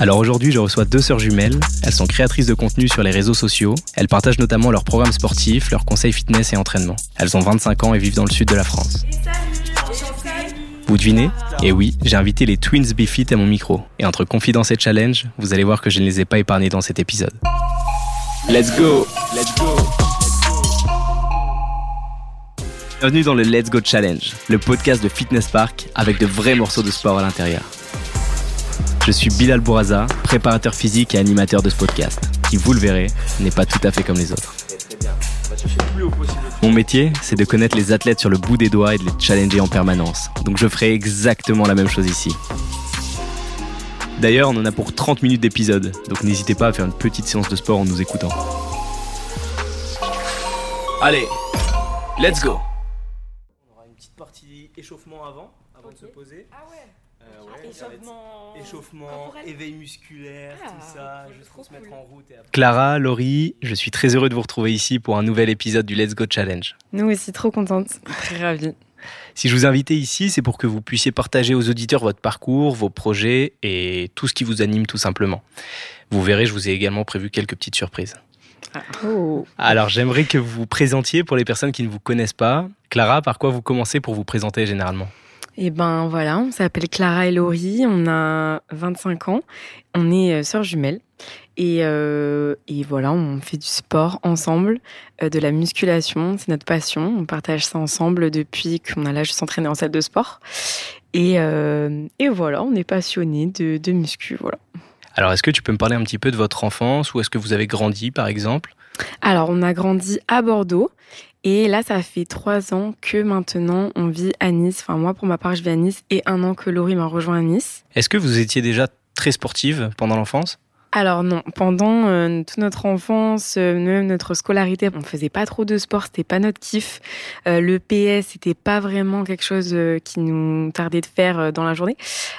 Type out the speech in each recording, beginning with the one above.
Alors aujourd'hui, je reçois deux sœurs jumelles. Elles sont créatrices de contenu sur les réseaux sociaux. Elles partagent notamment leurs programmes sportifs, leurs conseils fitness et entraînement. Elles ont 25 ans et vivent dans le sud de la France. Vous devinez? Et oui, j'ai invité les Twins Befit à mon micro. Et entre confidence et challenge, vous allez voir que je ne les ai pas épargnés dans cet épisode. Let's go Let's go Bienvenue dans le Let's Go Challenge, le podcast de Fitness Park avec de vrais morceaux de sport à l'intérieur. Je suis Bilal Bouraza, préparateur physique et animateur de ce podcast, qui, vous le verrez, n'est pas tout à fait comme les autres. Mon métier, c'est de connaître les athlètes sur le bout des doigts et de les challenger en permanence. Donc je ferai exactement la même chose ici. D'ailleurs, on en a pour 30 minutes d'épisode, donc n'hésitez pas à faire une petite séance de sport en nous écoutant. Allez, let's go On aura une petite partie échauffement avant, avant de se poser. Ah ouais Euh, Ah, ouais, ça va être Échauffement. échauffement, corporel. éveil musculaire, Ah, tout ça, ok, juste pour se mettre en route. Et après. Clara, Laurie, je suis très heureux de vous retrouver ici pour un nouvel épisode du Let's Go Challenge. Nous aussi, trop contente. Très ravie. Si je vous invite ici, c'est pour que vous puissiez partager aux auditeurs votre parcours, vos projets et tout ce qui vous anime tout simplement. Vous verrez, je vous ai également prévu quelques petites surprises. Oh. Alors j'aimerais que vous vous présentiez pour les personnes qui ne vous connaissent pas. Clara, par quoi vous commencez pour vous présenter généralement? Et ben voilà, on s'appelle Clara et Laurie, on a 25 ans, on est euh, sœurs jumelles. Et, euh, et voilà, on fait du sport ensemble, euh, de la musculation, c'est notre passion. On partage ça ensemble depuis qu'on a l'âge de s'entraîner en salle de sport. Et, euh, et voilà, on est passionnés de, de muscu. Voilà. Alors est-ce que tu peux me parler un petit peu de votre enfance Où est-ce que vous avez grandi par exemple? Alors, on a grandi à Bordeaux. Et là, ça fait trois ans que maintenant on vit à Nice. Enfin, moi, pour ma part, je vis à Nice et un an que Laurie m'a rejoint à Nice. Est-ce que vous étiez déjà très sportive pendant l'enfance? Alors non, pendant euh, toute notre enfance, euh, même notre scolarité, on faisait pas trop de sport, c'était pas notre kiff. Euh, le PS, c'était pas vraiment quelque chose euh, qui nous tardait de faire dans la journée.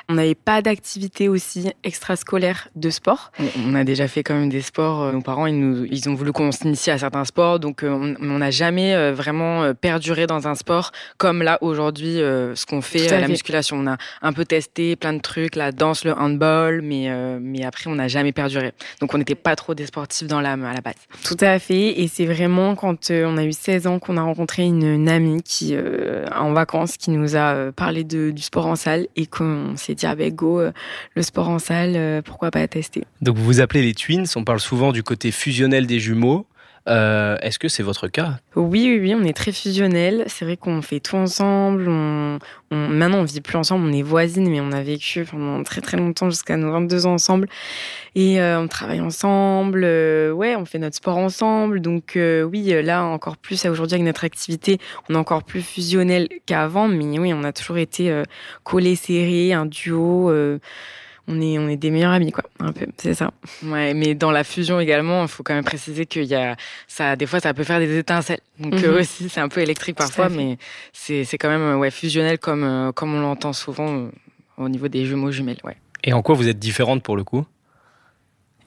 On n'avait pas d'activité aussi extrascolaire de sport. On, a déjà fait quand même des sports. Nos parents, ils, nous, ils ont voulu qu'on s'initie à certains sports, donc on n'a jamais vraiment perduré dans un sport comme là aujourd'hui, ce qu'on fait à à la musculation. On a un peu testé plein de trucs, la danse, le handball, mais mais après on n'a jamais Donc on n'était pas trop des sportifs dans l'âme à la base. Tout à fait, et c'est vraiment quand euh, on a eu 16 ans qu'on a rencontré une, une amie qui euh, en vacances qui nous a euh, parlé de, du sport en salle et qu'on s'est dit avec go euh, le sport en salle, euh, pourquoi pas tester. Donc vous vous appelez les twins, on parle souvent du côté fusionnel des jumeaux. Euh, Est-ce que c'est votre cas? Oui, oui, oui, on est très fusionnels. C'est vrai qu'on fait tout ensemble. On, on- maintenant, on vit plus ensemble. On est voisines, mais on a vécu pendant très très longtemps, jusqu'à nos 22 ans ensemble. Et euh, on travaille ensemble. euh, ouais, on fait notre sport ensemble. Donc euh, oui, euh, là encore plus. Aujourd'hui, avec notre activité, on est encore plus fusionnel qu'avant. Mais oui, on a toujours été euh, collés serrés, un duo. On est, on est des meilleurs amis, quoi. Un peu, c'est ça. Ouais, mais dans la fusion également, il faut quand même préciser qu'il y a ça, des fois, ça peut faire des étincelles. Donc Mhm. euh, aussi, c'est un peu électrique parfois, mais c'est c'est quand même ouais fusionnel comme euh, comme on l'entend souvent euh, au niveau des jumeaux jumelles. Ouais. Et en quoi vous êtes différentes pour le coup?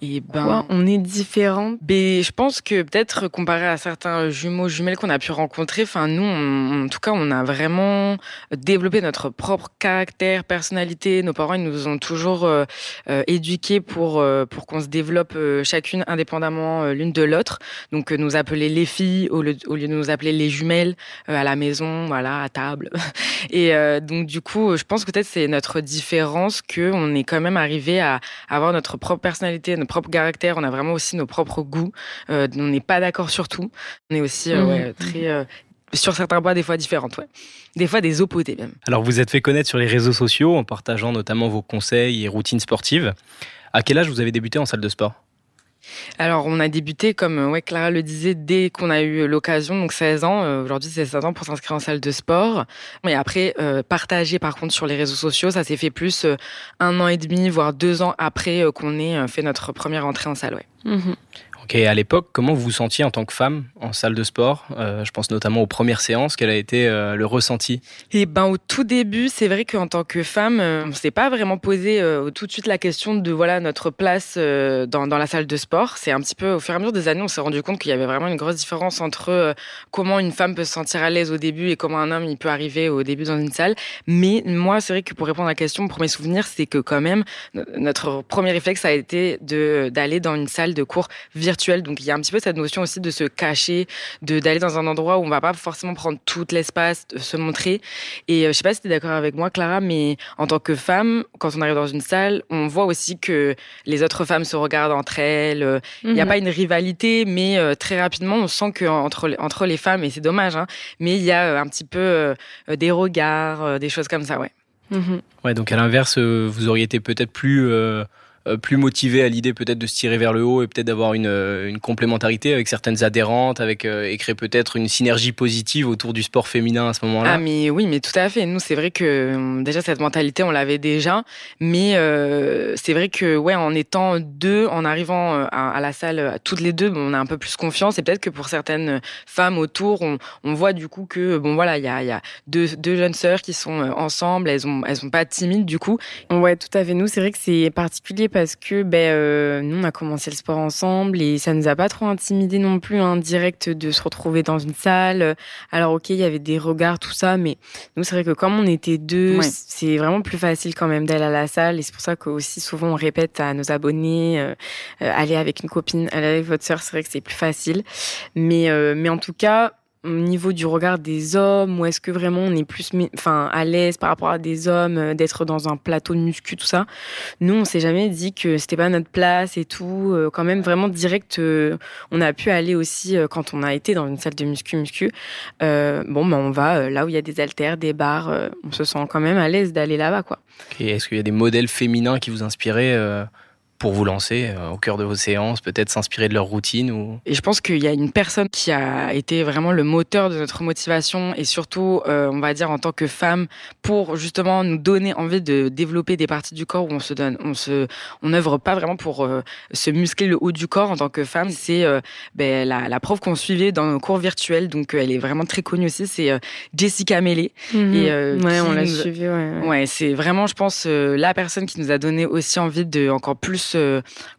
Et ben, on est différentes. Mais je pense que peut-être comparé à certains jumeaux jumelles qu'on a pu rencontrer, enfin nous, on- en tout cas, on a vraiment développé notre propre caractère, personnalité. Nos parents, ils nous ont toujours euh, euh, éduqués pour euh, pour qu'on se développe euh, chacune indépendamment euh, l'une de l'autre. Donc nous appeler les filles au lieu, au lieu de nous appeler les jumelles euh, à la maison, voilà, à table. Et euh, donc du coup, je pense que peut-être c'est notre différence que on est quand même arrivé à avoir notre propre personnalité, notre propre caractère. On a vraiment aussi nos propres goûts. Euh, on n'est pas d'accord sur tout. On est aussi euh, ouais, très euh, sur certains points des fois différentes. Ouais. Des fois des opposés même. Alors vous êtes fait connaître sur les réseaux sociaux en partageant notamment vos conseils et routines sportives. À quel âge vous avez débuté en salle de sport? Alors, on a débuté, comme euh, ouais, Clara le disait, dès qu'on a eu l'occasion, donc 16 ans. Euh, Aujourd'hui, c'est 16 ans pour s'inscrire en salle de sport. Et après, euh, partager par contre sur les réseaux sociaux, ça s'est fait plus euh, un an et demi, voire deux ans après euh, qu'on ait euh, fait notre première entrée en salle. Ouais. Mhm. Ok, à l'époque, comment vous vous sentiez en tant que femme en salle de sport? Euh, Je pense notamment aux premières séances. Quel a été euh, le ressenti? Eh ben, au tout début, c'est vrai qu'en tant que femme, euh, on s'est pas vraiment posé tout de suite la question de voilà notre place dans, la salle de sport. C'est un petit peu au fur et à mesure des années, on s'est rendu compte qu'il y avait vraiment une grosse différence entre comment une femme peut se sentir à l'aise au début et comment un homme il peut arriver au début dans une salle. Mais moi, c'est vrai que pour répondre à la question, mon premier souvenir, c'est que quand même notre premier réflexe a été d'aller dans une salle de cours virtuelle donc il y a un petit peu cette notion aussi de se cacher, de d'aller dans un endroit où on va pas forcément prendre tout l'espace, de se montrer. Et euh, je sais pas si tu es d'accord avec moi, Clara, mais en tant que femme, quand on arrive dans une salle, on voit aussi que les autres femmes se regardent entre elles. Il n'y a mhm. pas une rivalité, mais euh, très rapidement, on sent que entre, entre les femmes, et c'est dommage, hein, mais il y a euh, un petit peu des regards, des choses comme ça, ouais. Mhm. Ouais, donc à l'inverse, vous auriez été peut-être plus euh, plus motivé à l'idée peut-être de se tirer vers le haut et peut-être d'avoir une, euh, une, complémentarité avec certaines adhérentes, avec euh, et créer peut-être une synergie positive autour du sport féminin à ce moment-là. Ah mais oui, mais tout à fait. Nous, c'est vrai que déjà cette mentalité, on l'avait déjà, mais c'est vrai que ouais, en étant deux, en arrivant à, la salle toutes les deux, on a un peu plus confiance et peut-être que pour certaines femmes autour, on, on voit du coup que bon voilà, il y a, y a deux, deux, jeunes sœurs qui sont ensemble, elles ont elles sont pas timides du coup. Ouais, tout à fait. Nous, c'est vrai que c'est particulier parce que ben, euh, nous, on a commencé le sport ensemble et ça nous a pas trop intimidé non plus, hein, direct de se retrouver dans une salle. Alors, ok, il y avait des regards, tout ça, mais nous, c'est vrai que comme on était deux, c'est vraiment plus facile quand même d'aller à la salle et c'est pour ça qu'aussi souvent on répète à nos abonnés, euh, euh, aller avec une copine, aller avec votre sœur, c'est vrai que c'est plus facile. Mais, mais en tout cas, au niveau du regard des hommes ou est-ce que vraiment on est plus enfin à l'aise par rapport à des hommes euh, d'être dans un plateau de muscu tout ça? Nous on s'est jamais dit que c'était pas notre place et tout euh, quand même vraiment direct euh, on a pu aller aussi quand on a été dans une salle de muscu muscu bon ben on va là où il y a des haltères des barres on se sent quand même à l'aise d'aller là-bas quoi. Et est-ce qu'il y a des modèles féminins qui vous inspiraient pour vous lancer euh, au cœur de vos séances, peut-être s'inspirer de leur routine ou... Et je pense qu'il y a une personne qui a été vraiment le moteur de notre motivation et surtout, euh, on va dire en tant que femme, pour justement nous donner envie de développer des parties du corps où on se donne, on se, on œuvre pas vraiment pour euh, se muscler le haut du corps en tant que femme. C'est ben, la, la prof qu'on suivait dans nos cours virtuels, donc elle est vraiment très connue aussi, c'est Jessica Mellet. Et ouais, on l'a suivi. Ouais, ouais. ouais c'est vraiment, je pense, la personne qui nous a donné aussi envie de encore plus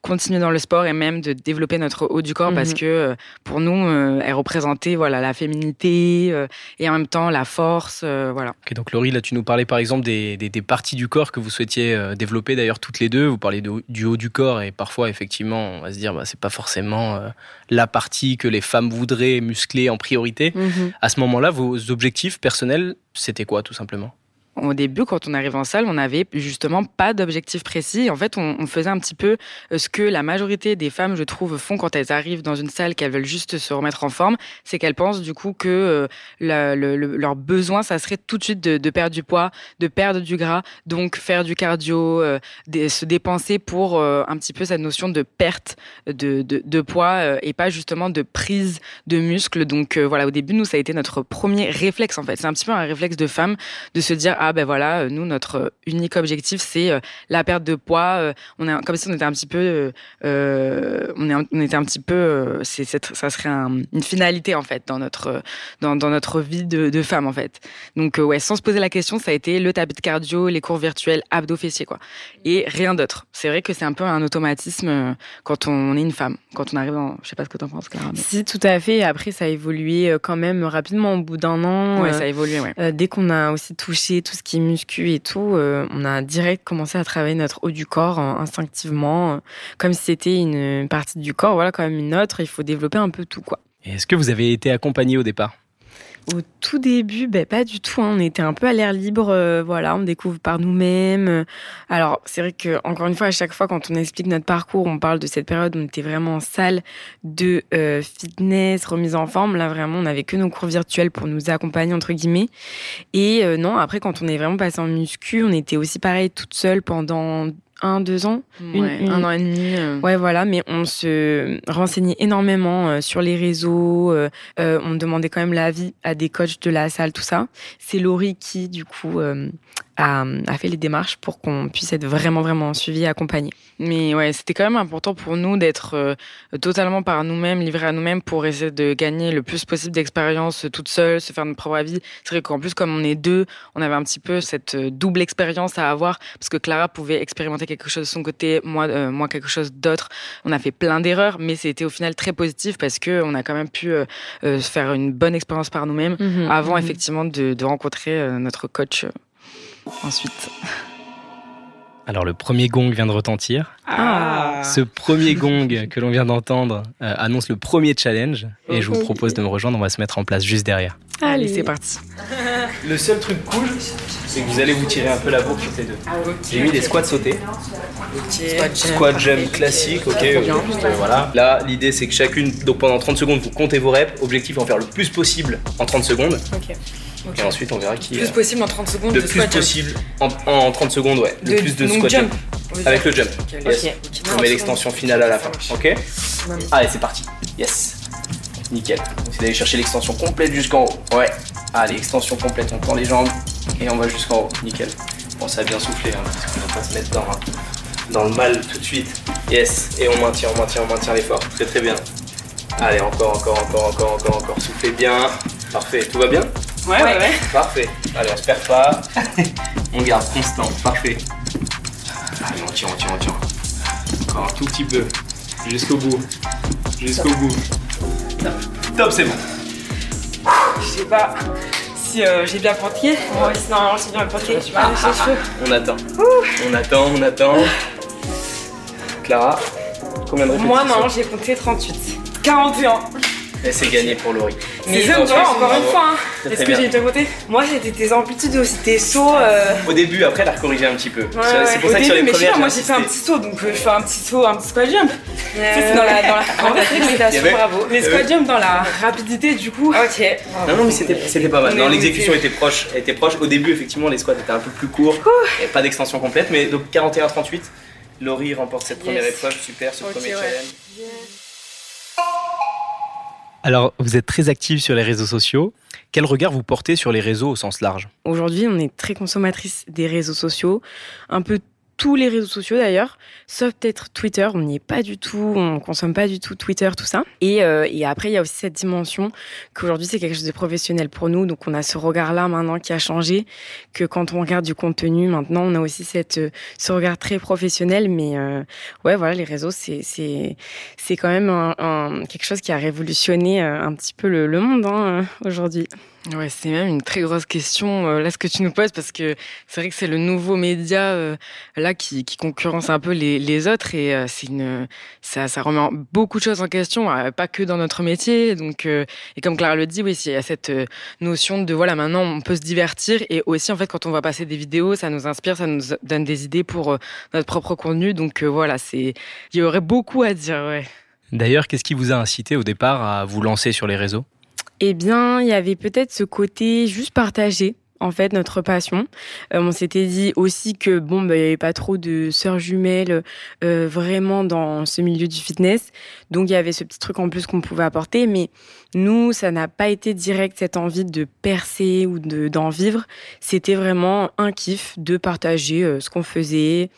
continuer dans le sport et même de développer notre haut du corps parce mhm. que euh, pour nous, euh, elle représentait voilà la féminité euh, et en même temps la force, voilà. donc Laurie, là tu nous parlais par exemple des, des, parties du corps que vous souhaitiez développer d'ailleurs toutes les deux. Vous parlez du haut du corps et parfois effectivement on va se dire bah, c'est pas forcément la partie que les femmes voudraient muscler en priorité. Mhm. À ce moment-là, vos objectifs personnels, c'était quoi tout simplement? Au début, quand on arrive en salle, on n'avait justement pas d'objectif précis. En fait, on, faisait un petit peu euh, ce que la majorité des femmes, je trouve, font quand elles arrivent dans une salle, qu'elles veulent juste se remettre en forme. C'est qu'elles pensent du coup que euh, leur besoin, ça serait tout de suite de, perdre du poids, de perdre du gras, donc faire du cardio, euh, se dépenser pour un petit peu cette notion de perte de, poids et pas justement de prise de muscle. Donc voilà, au début, nous, ça a été notre premier réflexe en fait. C'est un petit peu un réflexe de femme de se dire ah ben voilà, euh, nous notre unique objectif c'est euh, la perte de poids. Euh, on est comme si on était un petit peu, on, est, on était un petit peu, c'est ça serait une finalité en fait dans notre dans, dans notre vie de, de, femme en fait. Donc ouais, sans se poser la question, ça a été le tapis de cardio, les cours virtuels, abdos fessiers quoi, et rien d'autre. C'est vrai que c'est un peu un automatisme quand on est une femme, quand on arrive en, je sais pas ce que tu en penses Clara. Si tout à fait. Après ça a évolué quand même rapidement au bout d'un an. Ouais, ça a évolué. Ouais. dès qu'on a aussi touché tout ce qui est muscu et tout, euh, on a direct commencé à travailler notre haut du corps hein, instinctivement, euh, comme si c'était une partie du corps, voilà, quand même une autre. Il faut développer un peu tout, quoi. Est-ce que vous avez été accompagné au départ? Au tout début, ben, pas du tout. Hein. On était un peu à l'air libre, euh, voilà, on découvre par nous-mêmes. Alors, c'est vrai que encore une fois, à chaque fois, quand on explique notre parcours, on parle de cette période où on était vraiment en salle de euh, fitness, remise en forme. Là, vraiment, on n'avait que nos cours virtuels pour nous accompagner entre guillemets. Et euh, non, après, quand on est vraiment passé en muscu, on était aussi pareil toute seule pendant un, deux ans, un an et demi. Euh. Ouais, voilà, mais on se renseignait énormément euh, sur les réseaux. Euh, on demandait quand même l'avis à des coachs de la salle, tout ça. C'est Laurie qui, du coup, a, fait les démarches pour qu'on puisse être vraiment, vraiment suivi et accompagné. Mais ouais, c'était quand même important pour nous d'être euh, totalement par nous-mêmes, livrés à nous-mêmes pour essayer de gagner le plus possible d'expérience toute seule, se faire notre propre avis. C'est vrai qu'en plus, comme on est deux, on avait un petit peu cette euh, double expérience à avoir parce que Clara pouvait expérimenter quelque chose de son côté, moi, euh, moi quelque chose d'autre. On a fait plein d'erreurs, mais c'était au final très positif parce que on a quand même pu faire une bonne expérience par nous-mêmes mhm, avant mhm. effectivement de, de rencontrer notre coach ensuite. Alors le premier gong vient de retentir. Ah. Ce premier gong que l'on vient d'entendre euh, annonce le premier challenge et je vous propose de me rejoindre, on va se mettre en place juste derrière. Allez, c'est parti. Le seul truc cool, c'est que vous allez vous tirer un peu la bourre toutes les deux. J'ai mis des squats sautés. Squat jump classique, ok. voilà. Là, l'idée c'est que chacune, donc pendant 30 secondes, vous comptez vos reps. Objectif en faire le plus possible en 30 secondes. Et ensuite, on verra qui. Le plus possible en 30 secondes le plus possible en, 30 secondes, ouais. Le plus de squat jump. Avec le jump. yes. On met l'extension finale à la fin. Ok Allez, c'est parti. Yes. Nickel. C'est d'aller chercher l'extension complète jusqu'en haut. Ouais. Allez, extension complète. On tend les jambes et on va jusqu'en haut. Nickel. Bon, ça a bien soufflé, hein, parce qu'on va pas se mettre dans, dans le mal tout de suite. Yes. Et on maintient, on maintient, on maintient l'effort. Très très bien. Allez, encore, encore, encore, encore, encore, encore. Soufflez bien. Parfait. Tout va bien? Ouais, ouais, ouais. Parfait. Allez, on se perd pas. on garde constant. Parfait. Allez, on tient, on tient, on tient. Encore un tout petit peu. Jusqu'au bout. Jusqu'au bout. Top, c'est bon. Je sais pas si euh, j'ai bien porté. Moi, si normalement j'ai bien. Tu vois, ah, ah, on attend. On attend, on attend. Clara, combien de répétitions Moi, non, j'ai compté 38. 41. Et c'est gagné pour Laurie. Mais c'est encore une fois. Hein. Est-ce que j'ai été côté Moi, c'était tes amplitudes aussi, tes sauts. Euh. Au début, après, elle a recorrigé un petit peu. C'est pour ça que sur les mais premières. moi, j'ai fait un petit saut, donc euh, je fais un petit saut, un petit squat jump. C'est dans la, dans la... En fait, bravo. Les squat jump dans la rapidité, du coup. Ok. Non, non, mais c'était pas mal. Non, l'exécution était proche. était proche. Au début, effectivement, les squats étaient un peu plus courts. Pas d'extension complète, mais donc 41-38. Laurie remporte cette première épreuve. Super, ce premier challenge. Alors, vous êtes très active sur les réseaux sociaux. Quel regard vous portez sur les réseaux au sens large? Aujourd'hui, on est très consommatrice des réseaux sociaux, un peu tous les réseaux sociaux d'ailleurs, sauf peut-être Twitter. On n'y est pas du tout, on consomme pas du tout Twitter, tout ça. Et, euh, et après, il y a aussi cette dimension qu'aujourd'hui c'est quelque chose de professionnel pour nous. Donc on a ce regard-là maintenant qui a changé, que quand on regarde du contenu, maintenant on a aussi cette euh, ce regard très professionnel. Mais euh, ouais, voilà, les réseaux c'est c'est c'est quand même un, quelque chose qui a révolutionné euh, un petit peu le, le monde hein, aujourd'hui. Ouais, c'est même une très grosse question euh, là ce que tu nous poses parce que c'est vrai que c'est le nouveau média euh, là qui, concurrence un peu les, les autres et euh, c'est une ça, ça remet beaucoup de choses en question, pas que dans notre métier. Donc et comme Clara le dit, oui, il y a cette notion de voilà maintenant on peut se divertir et aussi en fait quand on va passer des vidéos, ça nous inspire, ça nous donne des idées pour notre propre contenu. Donc voilà, c'est il y aurait beaucoup à dire. Ouais. D'ailleurs, qu'est-ce qui vous a incité au départ à vous lancer sur les réseaux? Eh bien, il y avait peut-être ce côté juste partagé en fait notre passion. Euh, on s'était dit aussi que bon, bah, il y avait pas trop de sœurs jumelles euh, vraiment dans ce milieu du fitness, donc il y avait ce petit truc en plus qu'on pouvait apporter. Mais nous, ça n'a pas été direct cette envie de percer ou de d'en vivre. C'était vraiment un kiff de partager euh, ce qu'on faisait,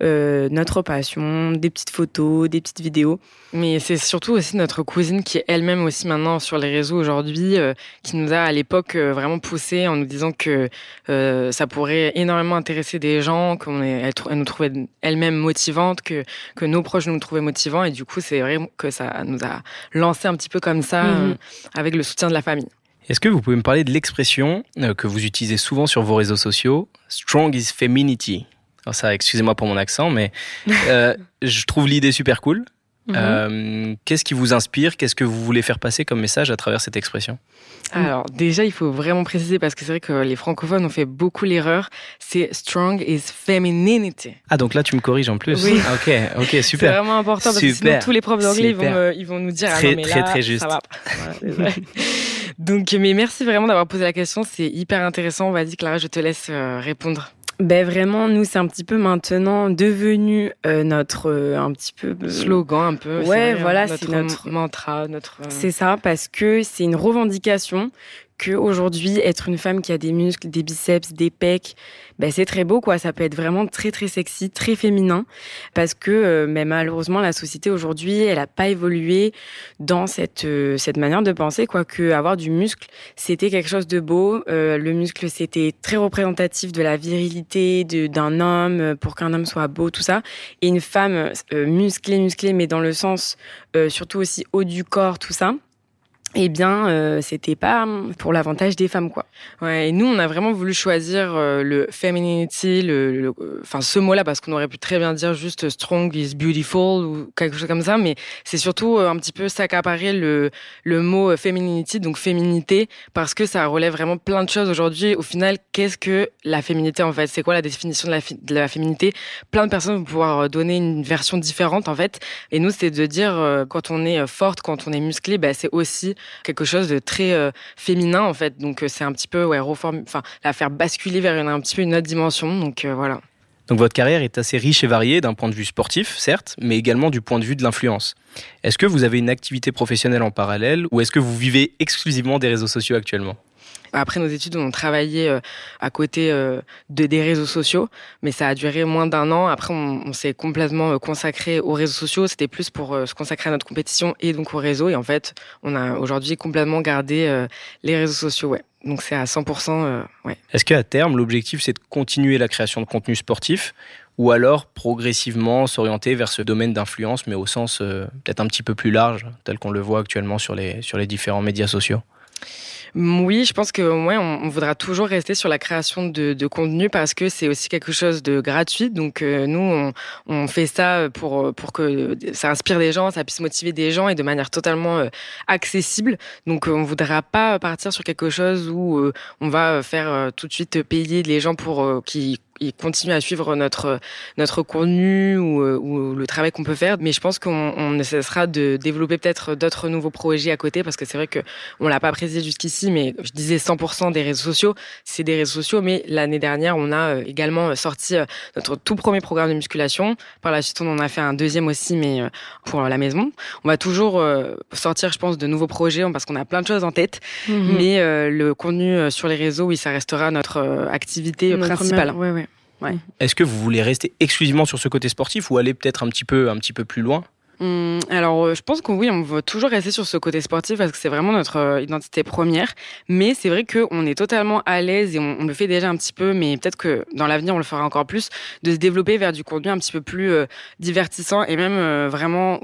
notre passion, des petites photos, des petites vidéos. Mais c'est surtout aussi notre cousine qui est elle-même aussi maintenant sur les réseaux aujourd'hui, qui nous a à l'époque vraiment poussé en nous disant que euh, ça pourrait énormément intéresser des gens, qu'elle nous trouvait elle-même motivante, que, que nos proches nous trouvaient motivants. Et du coup, c'est vrai que ça nous a lancé un petit peu comme ça, mhm. euh, avec le soutien de la famille. Est-ce que vous pouvez me parler de l'expression euh, que vous utilisez souvent sur vos réseaux sociaux, Strong is Femininity Alors ça, excusez-moi pour mon accent, mais je trouve l'idée super cool. Mhm. Euh, qu'est-ce qui vous inspire? Qu'est-ce que vous voulez faire passer comme message à travers cette expression? Alors déjà, il faut vraiment préciser parce que c'est vrai que les francophones ont fait beaucoup l'erreur. C'est strong is femininity. Ah donc là, tu me corriges en plus. Oui. Ah, ok, ok, super. C'est vraiment important parce que sinon tous les profs d'anglais vont, ils vont nous dire très, ah non, mais très, très juste. Ça va. donc, mais merci vraiment d'avoir posé la question. C'est hyper intéressant. Vas-y, Clara, je te laisse euh, répondre. Ben vraiment, nous c'est un petit peu maintenant devenu euh, notre euh, un petit peu euh, slogan un peu. Ouais, voilà, c'est notre mantra, notre. C'est ça parce que c'est une revendication qu'aujourd'hui, être une femme qui a des muscles, des biceps, des pecs, ben, c'est très beau, quoi. Ça peut être vraiment très, très sexy, très féminin. Parce que, euh, mais malheureusement, la société aujourd'hui, elle n'a pas évolué dans cette, euh, cette manière de penser, quoi. Que avoir du muscle, c'était quelque chose de beau. Euh, le muscle, c'était très représentatif de la virilité d'un homme, pour qu'un homme soit beau, tout ça. Et une femme musclée, musclée, mais dans le sens surtout aussi haut du corps, tout ça eh bien, euh, c'était pas pour l'avantage des femmes, quoi. Ouais, et nous, on a vraiment voulu choisir euh, le femininity, le, enfin ce mot-là, parce qu'on aurait pu très bien dire juste strong is beautiful ou quelque chose comme ça, mais c'est surtout euh, un petit peu s'accaparer le le mot femininity, donc féminité, parce que ça relève vraiment plein de choses aujourd'hui. Au final, qu'est-ce que la féminité en fait? C'est quoi la définition de la, de la féminité? Plein de personnes vont pouvoir donner une version différente en fait. Et nous, c'est de dire quand on est forte, quand on est musclé, bah, c'est aussi quelque chose de très euh, féminin en fait. Donc euh, c'est un petit peu la faire basculer vers une, un petit peu une autre dimension. Donc euh, voilà. Donc votre carrière est assez riche et variée d'un point de vue sportif, certes, mais également du point de vue de l'influence. Est-ce que vous avez une activité professionnelle en parallèle ou est-ce que vous vivez exclusivement des réseaux sociaux actuellement? Après nos études, on travaillait euh, à côté euh, de des réseaux sociaux, mais ça a duré moins d'un an. Après, on, s'est complètement euh, consacré aux réseaux sociaux. C'était plus pour se consacrer à notre compétition et donc au réseau. Et en fait, on a aujourd'hui complètement gardé les réseaux sociaux. Ouais. Donc c'est à 100%. ouais. Est-ce qu'à terme, l'objectif, c'est de continuer la création de contenu sportif ou alors progressivement s'orienter vers ce domaine d'influence, mais au sens peut-être un petit peu plus large, tel qu'on le voit actuellement sur les, sur les différents médias sociaux? Oui, je pense que ouais, on, voudra toujours rester sur la création de, de contenu parce que c'est aussi quelque chose de gratuit. Donc euh, nous, on, on, fait ça pour pour que ça inspire des gens, ça puisse motiver des gens et de manière totalement euh, accessible. Donc on voudra pas partir sur quelque chose où euh, on va faire tout de suite payer les gens pour qui ils continuent à suivre notre notre contenu ou, euh, ou le travail qu'on peut faire. Mais je pense qu'on on nécessitera de développer peut-être d'autres nouveaux projets à côté parce que c'est vrai que on l'a pas précisé jusqu'ici, mais je disais 100% des réseaux sociaux, c'est des réseaux sociaux. Mais l'année dernière, on a euh, également sorti euh, notre tout premier programme de musculation. Par la suite, on en a fait un deuxième aussi, mais pour la maison. On va toujours sortir, je pense, de nouveaux projets parce qu'on a plein de choses en tête. Mhm. Mais le contenu sur les réseaux, oui, ça restera notre activité principale. Ouais, ouais. Est-ce que vous voulez rester exclusivement sur ce côté sportif ou aller peut-être un petit peu, un petit peu plus loin? Hum, alors, euh, je pense que oui, on veut toujours rester sur ce côté sportif parce que c'est vraiment notre euh, identité première. Mais c'est vrai qu'on est totalement à l'aise et on, le fait déjà un petit peu, mais peut-être que dans l'avenir, on le fera encore plus, de se développer vers du contenu un petit peu plus euh, divertissant et même vraiment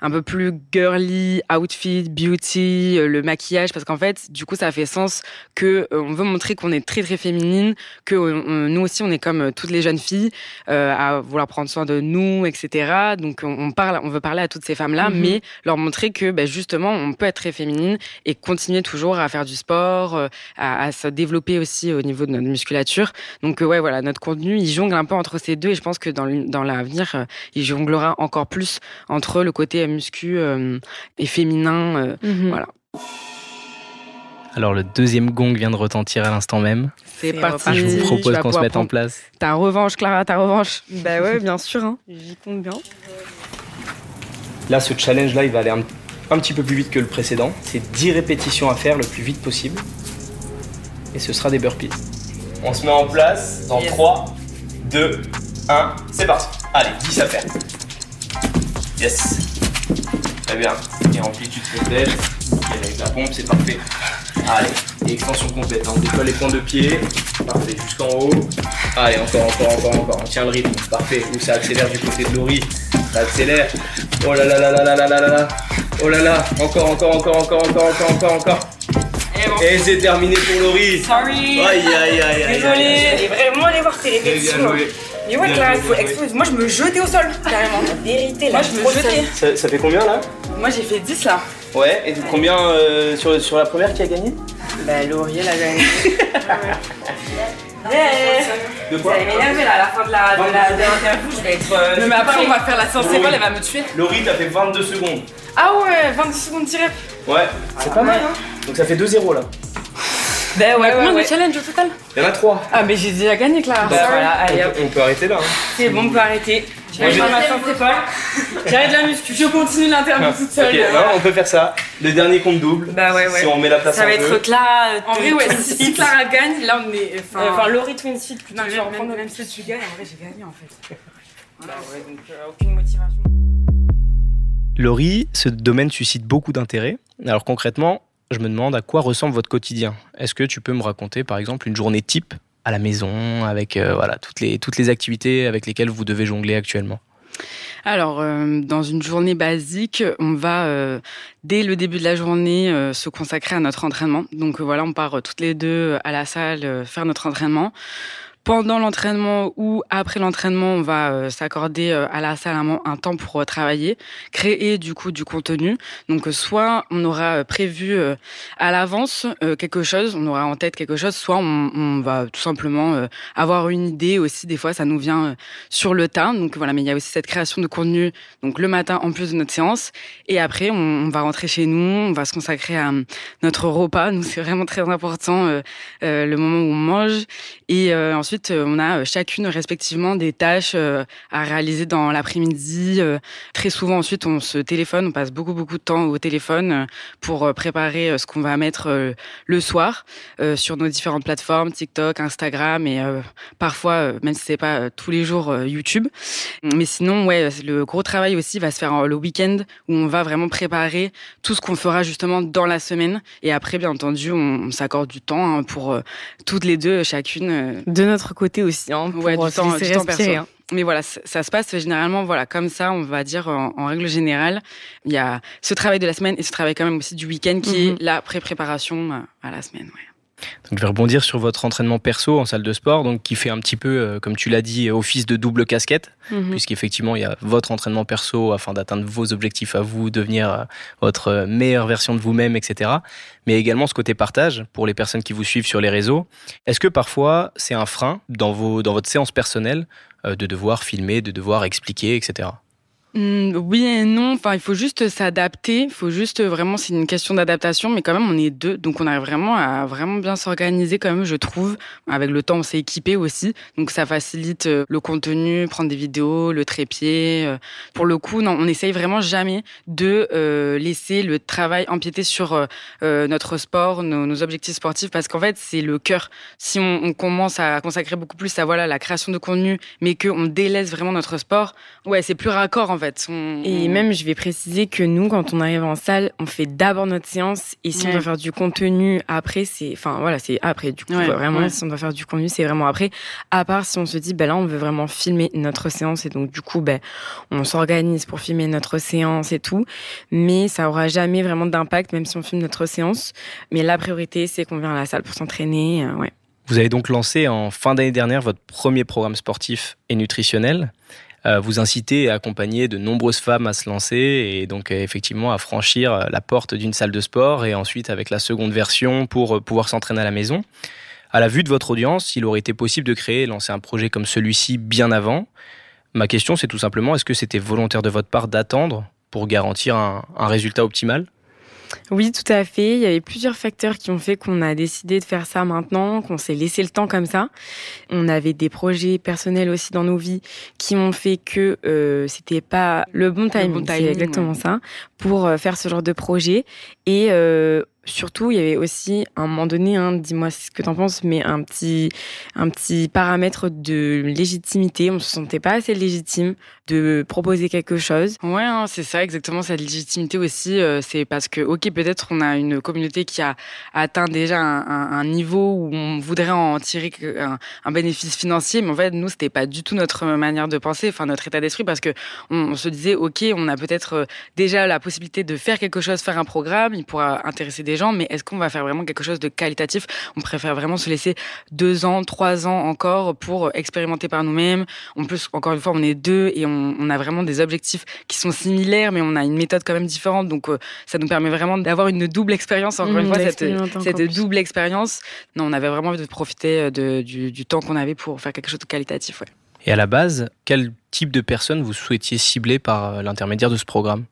un peu plus girly, outfit, beauty, le maquillage, parce qu'en fait, du coup, ça fait sens que on veut montrer qu'on est très très féminine, que nous aussi, on est comme toutes les jeunes filles à vouloir prendre soin de nous, etc. Donc, on, parle, on veut parler à toutes ces femmes-là, mhm. mais leur montrer que ben, justement, on peut être très féminine et continuer toujours à faire du sport, euh, à, se développer aussi au niveau de notre musculature. Donc euh, ouais, voilà, notre contenu, il jongle un peu entre ces deux et je pense que dans, dans l'avenir, euh, il jonglera encore plus entre le côté muscu et féminin. Mhm. Voilà. Alors le deuxième gong vient de retentir à l'instant même. C'est parti. Je vous propose qu'on se mette en place. Ta revanche, Clara, ta revanche. Bah ouais, bien sûr. Hein. J'y compte bien. Là, ce challenge-là, il va aller un, petit peu plus vite que le précédent. C'est 10 répétitions à faire le plus vite possible. Et ce sera des burpees. On se met en place dans 3, 2, 1. C'est parti. Allez, 10 à faire. Yes. Très bien. Et amplitude complète. Et avec la pompe, c'est parfait. Allez, et extension complète. On décolle les points de pied. Parfait, jusqu'en haut. Allez, encore, encore, encore, encore. On tient le rythme. Parfait. Où ça accélère du côté de Laurie. Ça accélère. Oh là là là là là là là là Oh là là. Encore, encore, encore, encore, encore, encore, encore, encore. Et, c'est terminé pour Laurie. Sorry. Aïe, aïe, aïe, aïe. Désolée. J'allais vraiment aller voir tes répétitions. Mais ouais, Clara, il faut exploser. Moi, je me jetais au sol, carrément. Vérité, là. Moi, je me jetais. Ça, ça fait combien, là? Moi, j'ai fait 10, là. Ouais, et combien euh, sur, sur la première qui a gagné? Bah, Laurie, elle a gagné. De quoi Vous allez m'énerver là à la fin de la de l'interview, je vais être. Euh, mais après on va faire la séance épaule, elle va me tuer. Laurie, t'as fait 22 secondes. Ah ouais, 22 secondes tirées. Ouais, c'est pas mal. Hein. Donc ça fait 2-0 là. Ben ouais, ouais, ouais. challenge au total Il y en a trois. Ah, mais j'ai déjà gagné, Clara. Bah, voilà, allez, on, peut arrêter là. Hein. C'est bon, on peut arrêter. J'arrête ma c'est pas. J'arrête la muscu. Je continue l'interview toute seule. Ok, on peut faire ça. Le dernier compte double. Bah ouais, ouais. Si on met la place Ça va être Clara. Euh, en vrai, ouais. Si Clara gagne, là on est. Enfin, Laurie Twinsfeed plutôt. Non, même, même si tu gagnes, en vrai, j'ai gagné en fait. Bah ouais, donc euh, aucune motivation. Laurie, ce domaine suscite beaucoup d'intérêt. Alors concrètement, je me demande à quoi ressemble votre quotidien. Est-ce que tu peux me raconter par exemple une journée type à la maison avec euh, voilà toutes les toutes les activités avec lesquelles vous devez jongler actuellement? Alors, euh, dans une journée basique, on va dès le début de la journée se consacrer à notre entraînement. Donc voilà, on part toutes les deux à la salle faire notre entraînement pendant l'entraînement ou après l'entraînement, on va euh, s'accorder euh, à la salle un, temps pour euh, travailler, créer du coup du contenu. Donc soit on aura prévu à l'avance quelque chose, on aura en tête quelque chose, soit on, va tout simplement avoir une idée aussi. Des fois, ça nous vient sur le tas. Donc voilà, mais il y a aussi cette création de contenu. Donc le matin en plus de notre séance, et après on, on va rentrer chez nous, on va se consacrer à notre repas. Nous c'est vraiment très important le moment où on mange, et ensuite euh, on a euh, chacune respectivement des tâches euh, à réaliser dans l'après-midi. Très souvent, ensuite, on se téléphone, on passe beaucoup, beaucoup de temps au téléphone pour préparer ce qu'on va mettre le soir sur nos différentes plateformes, TikTok, Instagram et parfois, même si c'est pas tous les jours, YouTube. Mais sinon, ouais, le gros travail aussi va se faire le week-end où on va vraiment préparer tout ce qu'on fera justement dans la semaine. Et après, bien entendu, on, s'accorde du temps hein, pour toutes les deux, chacune. De notre côté aussi, hein, pour ouais, du temps, du temps perso. Hein. Mais voilà, ça, se passe généralement voilà comme ça, on va dire en, règle générale. Il y a ce travail de la semaine et ce travail quand même aussi du week-end qui est mhm. la pré-préparation à la semaine. Ouais. Donc, je vais rebondir sur votre entraînement perso en salle de sport, donc qui fait un petit peu, euh, comme tu l'as dit, office de double casquette, mhm. puisqu'effectivement il y a votre entraînement perso afin d'atteindre vos objectifs à vous, devenir euh, votre meilleure version de vous-même, etc. Mais également ce côté partage pour les personnes qui vous suivent sur les réseaux. Est-ce que parfois c'est un frein dans vos dans votre séance personnelle euh, de devoir filmer, de devoir expliquer, etc. Mmh, oui et non. Enfin, il faut juste s'adapter. Il faut juste vraiment, c'est une question d'adaptation, mais quand même, on est deux, donc on arrive vraiment à vraiment bien s'organiser quand même, je trouve. Avec le temps, on s'est équipé aussi, donc ça facilite euh, le contenu, prendre des vidéos, le trépied. Euh. Pour le coup, non, on essaye vraiment jamais de euh, laisser le travail empiéter sur notre sport, nos, objectifs sportifs, parce qu'en fait, c'est le cœur. Si on, on, commence à consacrer beaucoup plus à voilà la création de contenu, mais qu'on délaisse vraiment notre sport, ouais, c'est plus raccord en fait. Et même, je vais préciser que nous, quand on arrive en salle, on fait d'abord notre séance. Et si on doit faire du contenu après, c'est, enfin voilà, c'est après. Du coup, vraiment, si on doit faire du contenu, c'est vraiment après. À part si on se dit, ben là, on veut vraiment filmer notre séance et donc du coup, ben, on s'organise pour filmer notre séance et tout. Mais ça aura jamais vraiment d'impact, même si on filme notre séance. Mais la priorité, c'est qu'on vient à la salle pour s'entraîner, euh, ouais. Vous avez donc lancé en fin d'année dernière votre premier programme sportif et nutritionnel. Euh, vous incitez et accompagnez de nombreuses femmes à se lancer et donc euh, effectivement à franchir euh, la porte d'une salle de sport et ensuite avec la seconde version pour pouvoir s'entraîner à la maison. À la vue de votre audience, il aurait été possible de créer et lancer un projet comme celui-ci bien avant. Ma question, c'est tout simplement, est-ce que c'était volontaire de votre part d'attendre pour garantir un résultat optimal? Oui, tout à fait. Il y avait plusieurs facteurs qui ont fait qu'on a décidé de faire ça maintenant, qu'on s'est laissé le temps comme ça. On avait des projets personnels aussi dans nos vies qui ont fait que euh, c'était pas le bon timing, exactement ça, pour euh, faire ce genre de projet. Et euh, surtout, il y avait aussi un moment donné, hein, dis-moi ce que t'en penses, mais un petit, un petit paramètre de légitimité. On se sentait pas assez légitime de proposer quelque chose. Ouais, hein, c'est ça exactement cette légitimité aussi. Euh, c'est parce que ok, peut-être on a une communauté qui a atteint déjà un, niveau où on voudrait en tirer un, un, bénéfice financier, mais en fait nous c'était pas du tout notre manière de penser, enfin notre état d'esprit, parce que on, on, se disait ok, on a peut-être euh, déjà la possibilité de faire quelque chose, faire un programme, il pourra intéresser des gens, mais est-ce qu'on va faire vraiment quelque chose de qualitatif? On préfère vraiment se laisser deux ans, trois ans encore pour expérimenter par nous-mêmes. En plus, encore une fois, on est deux et on, on, a vraiment des objectifs qui sont similaires, mais on a une méthode quand même différente. Donc, euh, ça nous permet vraiment d'avoir une double expérience. Encore une fois, cette, cette double expérience. Non, on avait vraiment envie de profiter euh, de, du, du, temps qu'on avait pour faire quelque chose de qualitatif. Ouais. Et à la base, quel type de personnes vous souhaitiez cibler par euh, l'intermédiaire de ce programme?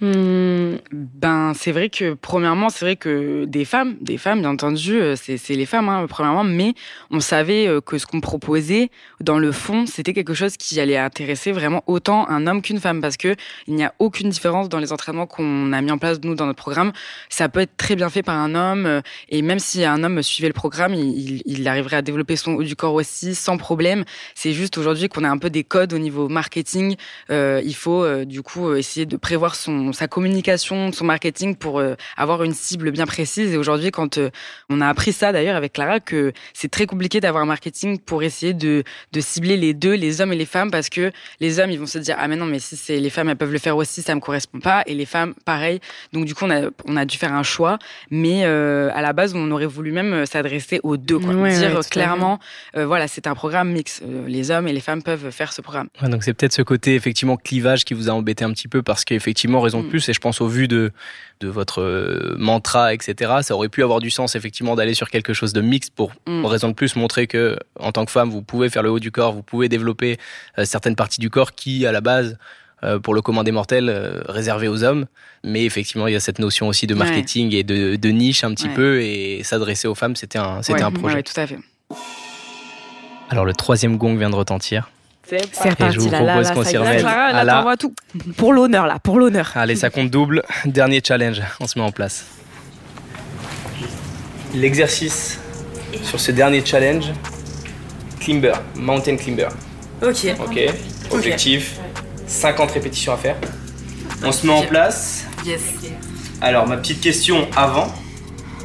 Hmm, ben, c'est vrai que premièrement, c'est vrai que des femmes, des femmes, bien entendu, euh, c'est les femmes, hein, premièrement, mais on savait euh, que ce qu'on proposait, dans le fond, c'était quelque chose qui allait intéresser vraiment autant un homme qu'une femme, parce que il n'y a aucune différence dans les entraînements qu'on a mis en place nous dans notre programme. Ça peut être très bien fait par un homme, euh, et même si un homme suivait le programme, il, il arriverait à développer son haut du corps aussi sans problème. C'est juste aujourd'hui qu'on a un peu des codes au niveau marketing. Il faut du coup essayer de prévoir son sa communication, son marketing pour euh, avoir une cible bien précise. Et aujourd'hui, quand euh, on a appris ça d'ailleurs avec Clara, que c'est très compliqué d'avoir un marketing pour essayer de, de cibler les deux, les hommes et les femmes, parce que les hommes, ils vont se dire ah mais non, mais si c'est les femmes, elles peuvent le faire aussi, ça me correspond pas. Et les femmes, pareil. Donc du coup, on a, on a dû faire un choix, mais euh, à la base, on aurait voulu même s'adresser aux deux, quoi. dire clairement, voilà, c'est un programme mix. les hommes et les femmes peuvent faire ce programme. donc c'est peut-être ce côté effectivement clivage qui vous a embêté un petit peu parce qu'effectivement de mm. plus. Et je pense au vu de, de votre euh, mantra, etc., ça aurait pu avoir du sens effectivement d'aller sur quelque chose de mixte pour, mm. raison de plus, montrer que en tant que femme, vous pouvez faire le haut du corps, vous pouvez développer euh, certaines parties du corps qui, à la base, euh, pour le commun des mortels, réservé aux hommes. Mais effectivement, il y a cette notion aussi de marketing et de, de, niche un petit peu. Et s'adresser aux femmes, c'était un, c'était un projet. tout à fait. Alors, le troisième gong vient de retentir. C'est reparti. je vous propose qu'on s'y remette. Là, là, tout. Pour l'honneur, là, pour l'honneur. Allez, ça compte double. Dernier challenge, on se met en place. L'exercice sur ce dernier challenge, climber, mountain climber. Ok. Ok. Objectif, 50 répétitions à faire. On se met en place. Yes. Alors, ma petite question avant.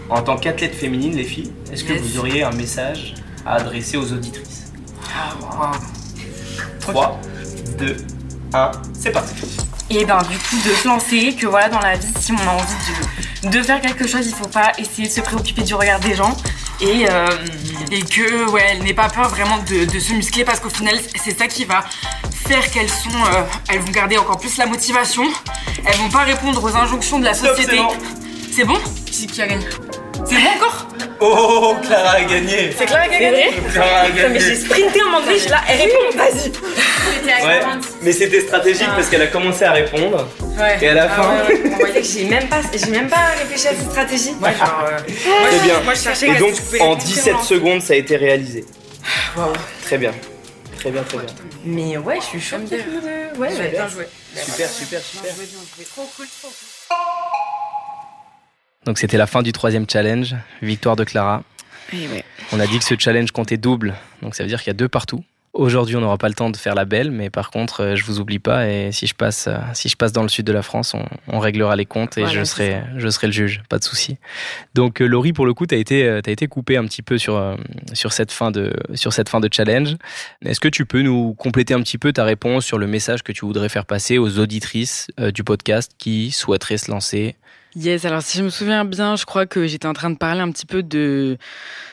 En tant qu'athlète féminine, les filles, est-ce que vous auriez un message à adresser aux auditrices? Ah, wow. 3, 2, 1, c'est parti. Et ben du coup de se lancer, que voilà dans la vie, si on a envie de, faire quelque chose, il faut pas essayer de se préoccuper du regard des gens. Et, euh, et que ouais, elle n'ait pas peur vraiment de, se muscler parce qu'au final c'est ça qui va faire qu'elles sont, euh, elles vont garder encore plus la motivation. Elles vont pas répondre aux injonctions de la société. C'est bon, Qui qui a gagné? C'est bon encore Oh, Clara a gagné C'est Clara qui a gagné Clara a gagné Mais j'ai sprinté en mangrich là, elle répond, vas-y Ouais, mais c'était stratégique parce qu'elle a commencé à répondre. Ouais. Et à la ah fin. On voyait que j'ai même, pas, même pas réfléchi à cette stratégie. Ouais, genre. Euh... Très bien. Moi, je cherchais Et donc, en 17 secondes, ça a été réalisé. Waouh. Très bien. Très bien, très bien. Mais ouais, je suis choquée de. Ouais, bien joué. Super, super, super. Trop cool, trop cool. Donc c'était la fin du troisième challenge, victoire de Clara. On a dit que ce challenge comptait double, donc ça veut dire qu'il y a deux partout. Aujourd'hui, on n'aura pas le temps de faire la belle, mais par contre, euh, je vous oublie pas. Et si je passe, euh, si je passe dans le sud de la France, on, réglera les comptes et je serai, je serai le juge, pas de souci. Donc, euh, Laurie, pour le coup, tu as été, as été coupée un petit peu sur, sur cette fin de, sur cette fin de challenge. Est-ce que tu peux nous compléter un petit peu ta réponse sur le message que tu voudrais faire passer aux auditrices du podcast qui souhaiteraient se lancer Yes, alors si je me souviens bien, je crois que j'étais en train de parler un petit peu de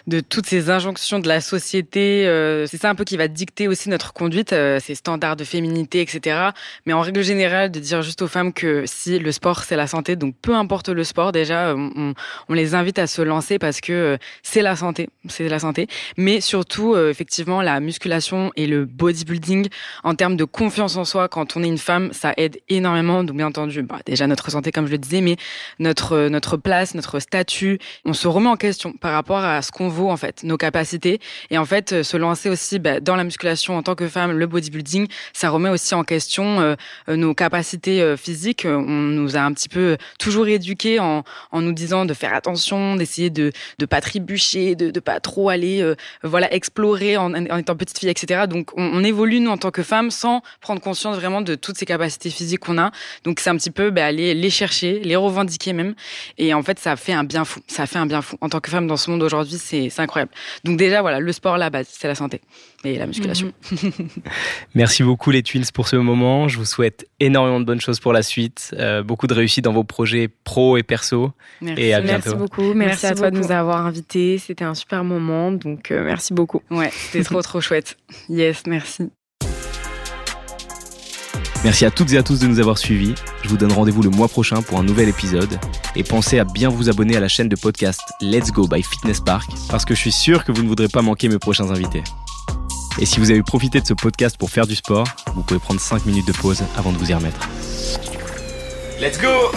de toutes ces injonctions de la société. Euh, c'est ça un peu qui va dicter aussi notre conduite, euh, ces standards de féminité, etc. Mais en règle générale, de dire juste aux femmes que si le sport c'est la santé, donc peu importe le sport, déjà on, on les invite à se lancer parce que euh, c'est la santé, c'est la santé. Mais surtout, effectivement, la musculation et le bodybuilding en termes de confiance en soi, quand on est une femme, ça aide énormément. Donc bien entendu, bah, déjà notre santé comme je le disais, mais notre notre place, notre statut, on se remet en question par rapport à ce qu'on en fait, nos capacités. Et en fait, euh, se lancer aussi bah, dans la musculation en tant que femme, le bodybuilding, ça remet aussi en question euh, euh, nos capacités physiques. On nous a un petit peu toujours éduqués en, en nous disant de faire attention, d'essayer de de pas trébucher, de de pas trop aller voilà explorer en, en, étant petite fille, etc. Donc on, évolue nous en tant que femme sans prendre conscience vraiment de toutes ces capacités physiques qu'on a. Donc c'est un petit peu bah, aller les chercher, les revendiquer même. Et en fait, ça fait un bien fou. Ça fait un bien fou. En tant que femme dans ce monde aujourd'hui, c'est c'est incroyable. Donc déjà, voilà, le sport, la base, c'est la santé et la musculation. Mhm. Merci beaucoup les Twins pour ce moment. Je vous souhaite énormément de bonnes choses pour la suite, euh, beaucoup de réussite dans vos projets pro et perso. Merci. Et à bientôt. Merci beaucoup. Merci, à toi de nous avoir invités. C'était un super moment, donc euh, merci beaucoup. Ouais, c'était trop trop chouette. Yes, merci. Merci à toutes et à tous de nous avoir suivis. Je vous donne rendez-vous le mois prochain pour un nouvel épisode. Et pensez à bien vous abonner à la chaîne de podcast Let's Go by Fitness Park parce que je suis sûr que vous ne voudrez pas manquer mes prochains invités. Et si vous avez profité de ce podcast pour faire du sport, vous pouvez prendre 5 minutes de pause avant de vous y remettre. Let's go